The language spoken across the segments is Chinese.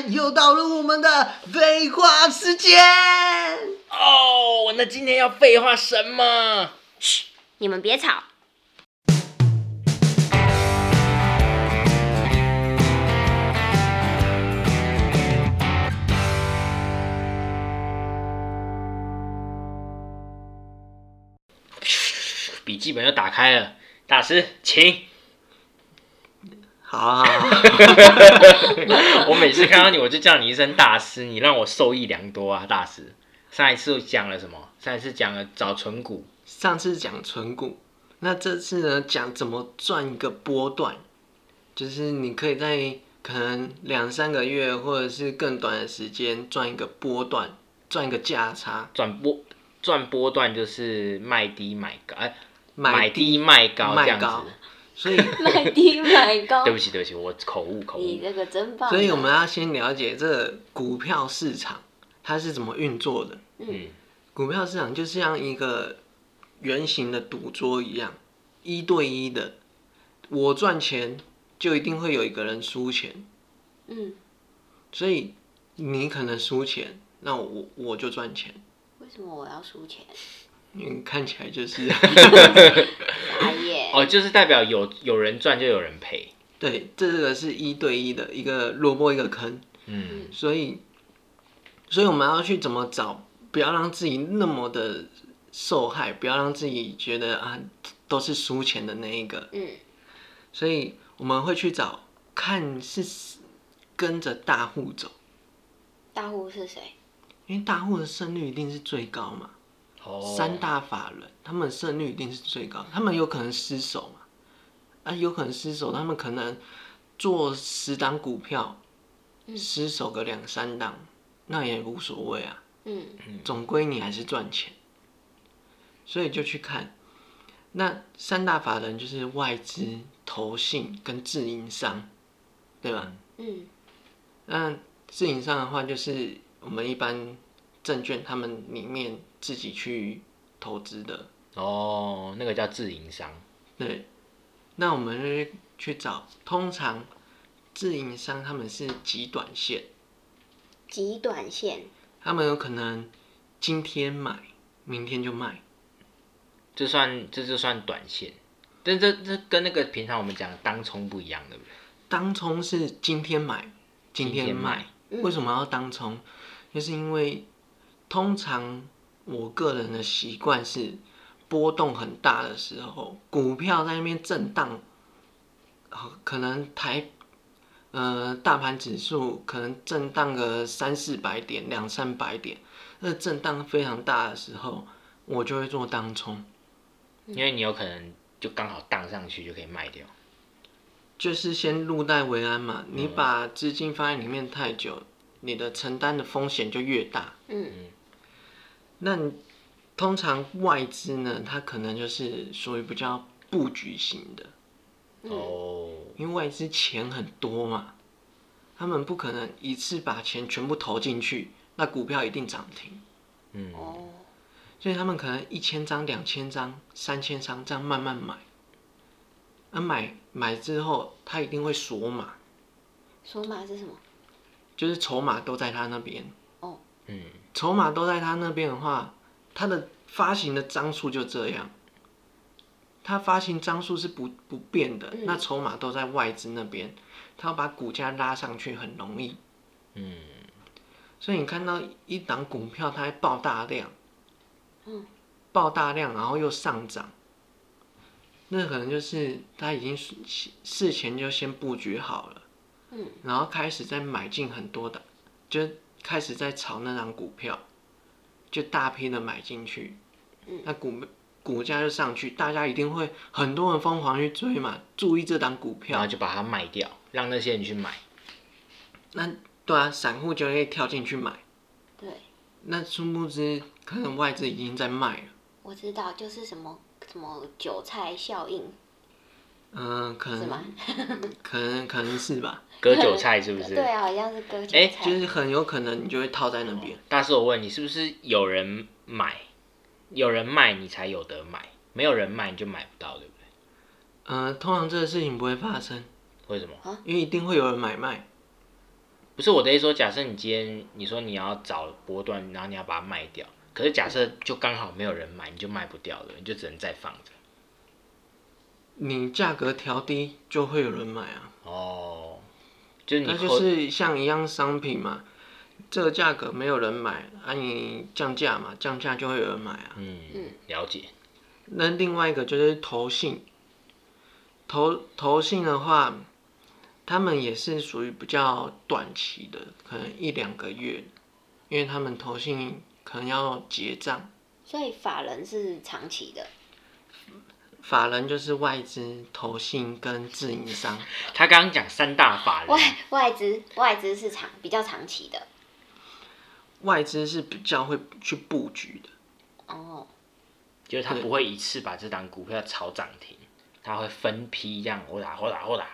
又到了我们的废话时间。哦，那今天要废话什么？嘘，你们别吵。笔记本又打开了，大师，请。好 我每次看到你，我就叫你一声大师，你让我受益良多啊，大师。上一次讲了什么？上一次讲了找存股，上次讲存股，那这次呢讲怎么赚一个波段，就是你可以在可能两三个月或者是更短的时间赚一个波段，赚一个价差，赚波赚波段就是卖低买高，哎，买买低卖高这样卖高子。所以 买低买高对，不起，对不起，我口误口误。你这个真棒啊。所以我们要先了解这个股票市场它是怎么运作的。嗯，股票市场就像一个圆形的赌桌一样，一对一的，我赚钱就一定会有一个人输钱，嗯，所以你可能输钱，那我我就赚钱，为什么我要输钱？因为看起来就是。哦，就是代表有有人赚就有人赔。对，这个是一对一的一个萝卜一个坑，嗯，所以所以我们要去怎么找，不要让自己那么的受害，不要让自己觉得啊都是输钱的那一个，嗯所以我们会去找看是跟着大户走，大户是谁？因为大户的胜率一定是最高嘛。哦，三大法人他们胜率一定是最高，他们有可能失手嘛，啊，有可能失手，他们可能做十档股票，失手个两三档，那也无所谓啊，嗯。总归你还是赚钱，所以就去看，那三大法人就是外资、投信跟自营商，对吧？嗯。那自营商的话，就是我们一般证券他们里面自己去投资的，哦，那个叫自营商。对。那我们就去去找，通常自营商他们是极短线，极短线。他们有可能今天买，明天就卖。这算这就算短线，但这这跟那个平常我们讲的当冲不一样，对不对？当冲是今天买，今天今天卖卖。为什么要当冲？就是因为通常我个人的习惯是波动很大的时候，股票在那边震荡，呃可能台呃大盘指数可能震荡个三四百点、两三百点，那震荡非常大的时候，我就会做当冲。因为你有可能就刚好荡上去就可以卖掉。就是先入袋为安嘛，你把资金放在里面太久，你的承担的风险就越大。嗯那通常外资呢，它可能就是属于比较布局型的，哦，因为外资钱很多嘛，他们不可能一次把钱全部投进去，那股票一定涨停，嗯，哦，所以他们可能一千张、两千张、三千张这样慢慢买，那买买之后，他一定会锁码，锁码是什么？就是筹码都在他那边。哦，嗯，筹码都在他那边的话，他的发行的张数就这样，他发行张数是不不变的，嗯。那筹码都在外资那边，他要把股价拉上去很容易。嗯，所以你看到一档股票它还爆大量，嗯，爆大量然后又上涨，那可能就是他已经事事前就先布局好了，嗯，然后开始再买进很多的，就开始在炒那张股票，就大批的买进去，嗯那股股价就上去，大家一定会很多人疯狂去追嘛，注意这档股票然后，就把它卖掉，让那些人去买。那对啊，散户就会跳进去买，对，那殊不知可能外资已经在卖了。我知道，就是什么什么韭菜效应，嗯，可能是吗？可能可能是吧，割韭菜是不是？对啊，好像是割韭哎菜。就是很有可能你就会套在那边。大师，我问你，是不是有人买，有人卖你才有得买，没有人卖你就买不到，对不对？嗯、通常这个事情不会发生，为什么？因为一定会有人买卖。不是我的意思说，假设你今天你说你要找波段，然后你要把它卖掉，可是假设就刚好没有人买，你就卖不掉了，你就只能再放着。你价格调低就会有人买啊，哦，就是你那就是像一样商品嘛，这个价格没有人买，啊你降价嘛，降价就会有人买啊。嗯嗯了解，那另外一个就是投信，投投信的话，他们也是属于比较短期的，可能一两个月，因为他们投信可能要结账，所以法人是长期的，法人就是外资、投信跟自营商。他刚刚讲三大法人，外外资外资是长比较长期的。外资是比较会去布局的，哦，就是他不会一次把这档股票炒涨停，他会分批这样我打我打我打，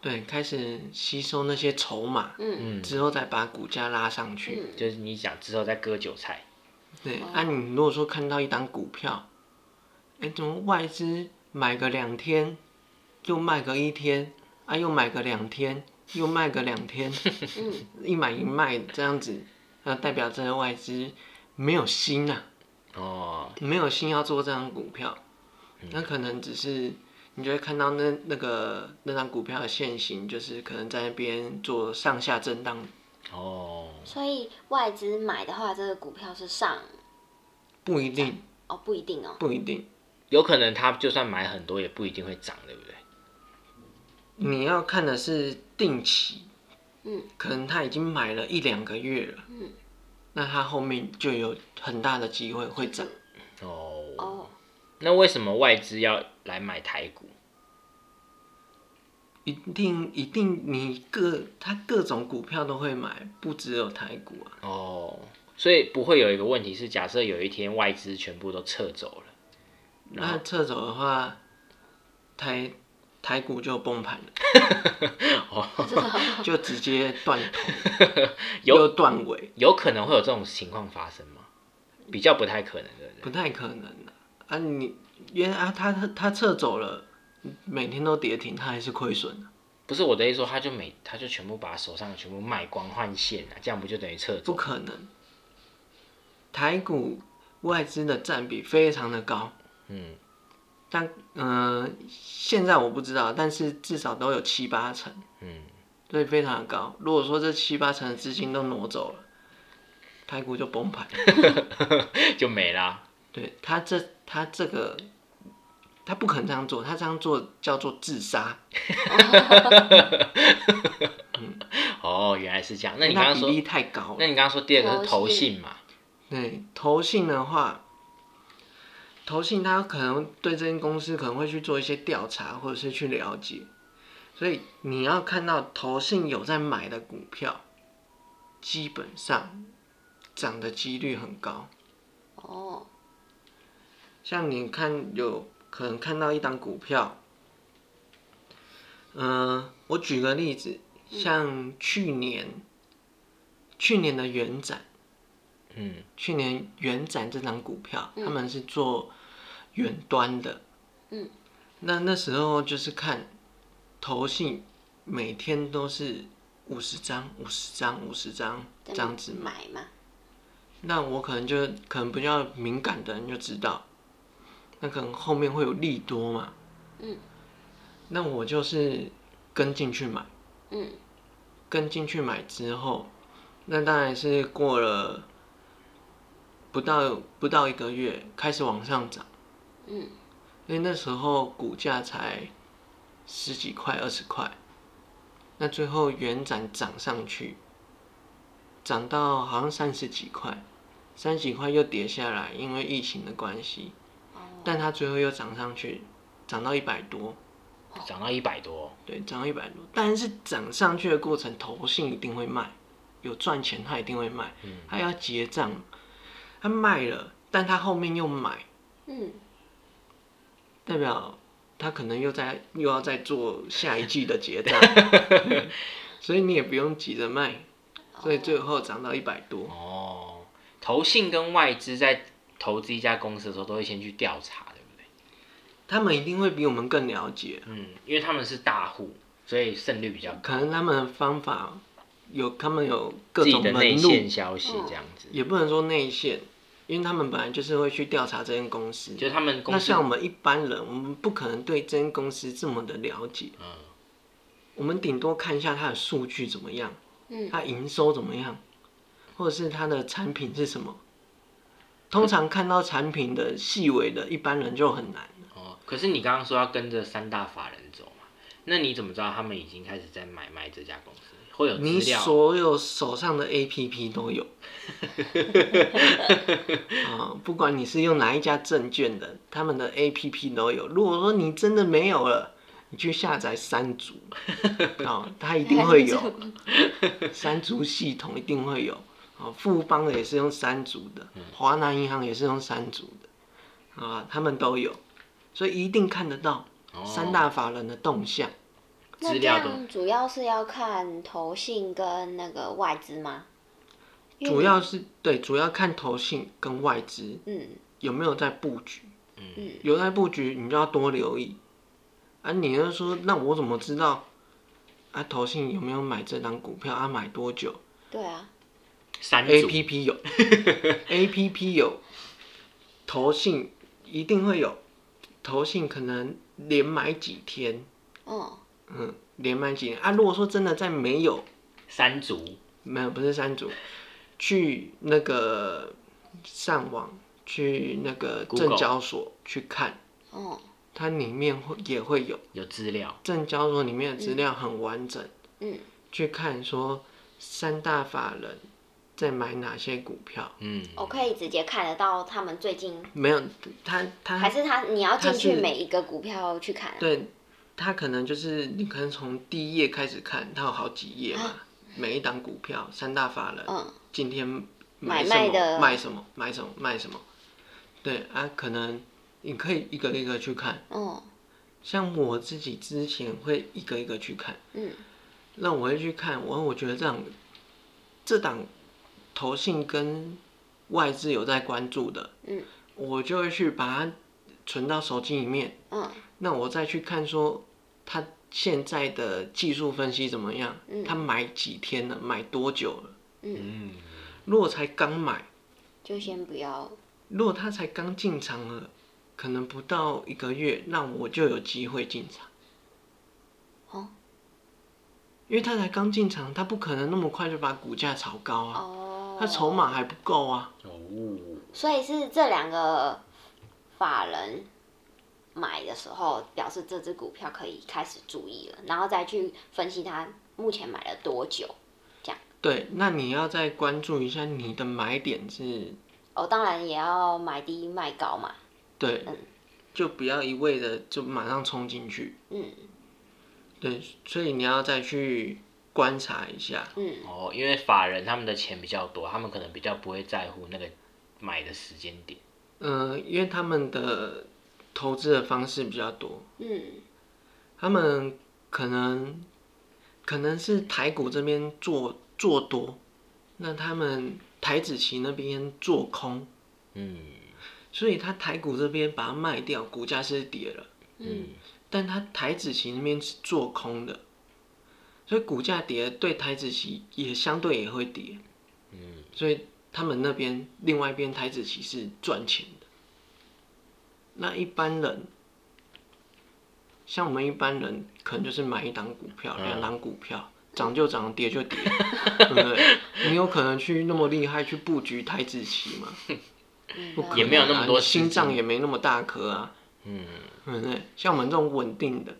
对，开始吸收那些筹码，嗯。嗯，之后再把股价拉上去。嗯，就是你想之后再割韭菜，对，啊，你如果说看到一档股票，哎，怎么外资买个两天，又卖个一天，啊，又买个两天，又卖个两天，嗯一买一卖这样子，那代表这个外资没有心啊，哦，没有心要做这张股票，那可能只是你就会看到那那个那张股票的现形，就是可能在那边做上下震荡，哦，所以外资买的话，这个股票是上不一定，哦，不一定哦。不一定。有可能他就算买很多，也不一定会涨，对不对？你要看的是定期，嗯，可能他已经买了一两个月了，嗯，那他后面就有很大的机会会涨。哦，哦，那为什么外资要来买台股？一定一定，你各他各种股票都会买，不只有台股啊。哦，所以不会有一个问题是，假设有一天外资全部都撤走了，那撤走的话，台台股就崩盘了，就直接断头，有又断尾，有可能会有这种情况发生吗？比较不太可能，对不对？不太可能的啊！你因为啊，他他他撤走了，每天都跌停，他还是亏损的。不是我的意思说，他就每他就全部把手上的全部卖光换现啊，这样不就等于撤走不走？可能。台股外资的占比非常的高，嗯，但嗯、呃现在我不知道，但是至少都有七八成，嗯，所以非常的高。如果说这七八成的资金都挪走了，台股就崩盘。就没啦。对他这他这个，他不可能这样做，他这样做叫做自杀。哦，原来是这样。那你刚刚说，比例太高了。那你刚刚说第二个是投信嘛？对，投信的话，投信他可能对这间公司可能会去做一些调查，或者是去了解，所以你要看到投信有在买的股票，基本上涨的几率很高。哦，像你看，有可能看到一档股票，嗯、我举个例子，像去年，去年的元展。嗯，去年元展这张股票，他们是做远端的，嗯，那那时候就是看投信每天都是五十张、五十张、五十张这样子买，买嘛，那我可能就可能比较敏感的人就知道，那可能后面会有利多嘛，嗯，那我就是跟进去买，嗯，跟进去买之后，那当然是过了不到不到一个月开始往上涨，嗯，因为那时候股价才十几块、二十块，那最后原展涨上去，涨到好像三十几块，三十几块又跌下来，因为疫情的关系，哦，但它最后又涨上去，涨到一百多，涨到一百多，对，涨到一百多，但是涨上去的过程，投信一定会卖，有赚钱他一定会卖，嗯。他要结账，他卖了，但他后面又买，嗯，代表他可能又在又要再做下一季的结账，所以你也不用急着卖，所以最后涨到一百多，哦，投信跟外资在投资一家公司的时候，都会先去调查，对不对？他们一定会比我们更了解，嗯，因为他们是大户，所以胜率比较高。可能他们的方法有他们有各自己的内种门路，线消息这样子，也不能说内线，因为他们本来就是会去调查这间公司。就是他们公那司像我们一般人，我们不可能对这间公司这么的了解，嗯我们顶多看一下它的数据怎么样，嗯它营收怎么样，或者是它的产品是什么。通常看到产品的细微的，一般人就很难。哦，可是你刚刚说要跟着三大法人走嘛，那你怎么知道他们已经开始在买卖这家公司？会有你资料？所有手上的 APP 都有，啊，不管你是用哪一家证券的，他们的 APP 都有。如果说你真的没有了，你去下载三足，啊，它一定会有，三足系统一定会有。啊，富邦的也是用三足的，华南银行也是用三足的，啊，他们都有，所以一定看得到哦三大法人的动向。那这资料都样主要是要看投信跟那个外资吗？主要是对，主要看投信跟外资嗯有没有在布局。嗯有在布局，你就要多留意。啊，你要说那我怎么知道啊？投信有没有买这张股票啊？买多久对啊，？A 三 A P P 有，A P P 有，投信一定会有，投信可能连买几天，嗯嗯，连买几年啊？如果说真的在没有三组没有不是三组，去那个上网去那个 Google 证交所去看，哦它里面会也会有。有资料，证交所里面的资料很完整，嗯去看说三大法人在买哪些股票。嗯，我可以直接看得到他们最近，没有，他他还是他你要进它是去每一个股票去看啊？对，他可能就是你可能从第一页开始看，它有好几页嘛，每一档股票三大法人嗯今天买什么卖的卖什么买什么卖什么，对啊，可能你可以一个一个去看。哦像我自己之前会一个一个去看。嗯那我会去看，我我觉得这样这档投信跟外资有在关注的，嗯，我就会去把它存到手机里面。嗯那我再去看说它现在的技术分析怎么样，嗯它买几天了，买多久了？嗯，嗯，如果才刚买，就先不要如果他才刚进场了，可能不到一个月，那我就有机会进场。哦因为他才刚进场，他不可能那么快就把股价炒高啊。哦，它筹码还不够啊。哦，所以是这两个法人买的时候，表示这只股票可以开始注意了，然后再去分析它目前买了多久。这样对，那你要再关注一下你的买点是，哦，当然也要买低卖高嘛。对嗯，就不要一味的就马上冲进去。嗯对，所以你要再去观察一下。嗯哦，因为法人他们的钱比较多，他们可能比较不会在乎那个买的时间点。嗯、因为他们的投资的方式比较多，嗯他们可能可能是台股这边做做多，那他们台子期那边做空，嗯所以他台股这边把它卖掉，股价是跌了。嗯但他台子期那边是做空的，所以股价跌，对台子期也相对也会跌，嗯，所以他们那边另外一边台子期是赚钱。那一般人，像我们一般人，可能就是买一档股票、嗯两档股票，涨就涨，跌就跌，对不对？你有可能去那么厉害去布局台子期吗？嗯，不可能啊也没有那么多心脏也没那么大颗啊。嗯对不对？像我们这种稳定的，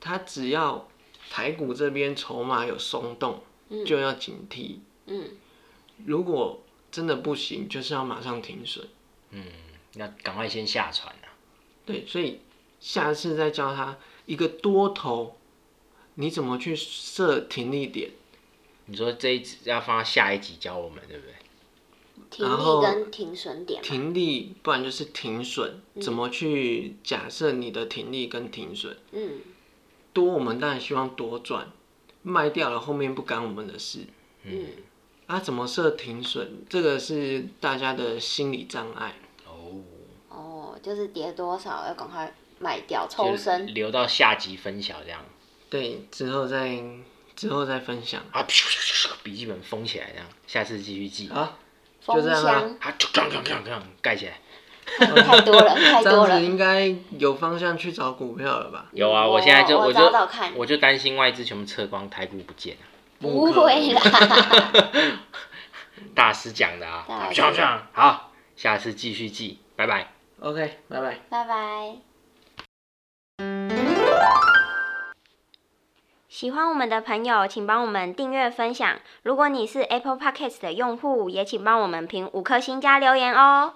他只要台股这边筹码有松动，就要警惕。嗯如果真的不行，就是要马上停损。嗯，要赶快先下船啊。对，所以下次再教他一个多头，你怎么去设停利点？你说这一集要放到下一集教我们，对不对？停然后利跟停损点。停利，不然就是停损。怎么去假设你的停利跟停损？嗯多我们当然希望多赚，卖掉了后面不干我们的事。嗯啊，怎么设停损？这个是大家的心理障碍。就是跌多少要赶快卖掉抽就身。留到下集分享这样。对，之后再之后再分享。啊，笔记本封起来，这样下次继续记。好，封就这样啊啊，就锵锵锵锵盖起来。太多了，太多了这样子。应该有方向去找股票了吧？有啊，我现在就我就我就担心外资全部撤光，台股不见了。不会啦，大师讲的啊，好，下次继续记，拜拜。OK，拜拜。拜拜。喜欢我们的朋友，请帮我们订阅分享。如果你是 Apple Podcast 的用户，也请帮我们评五颗星加留言哦。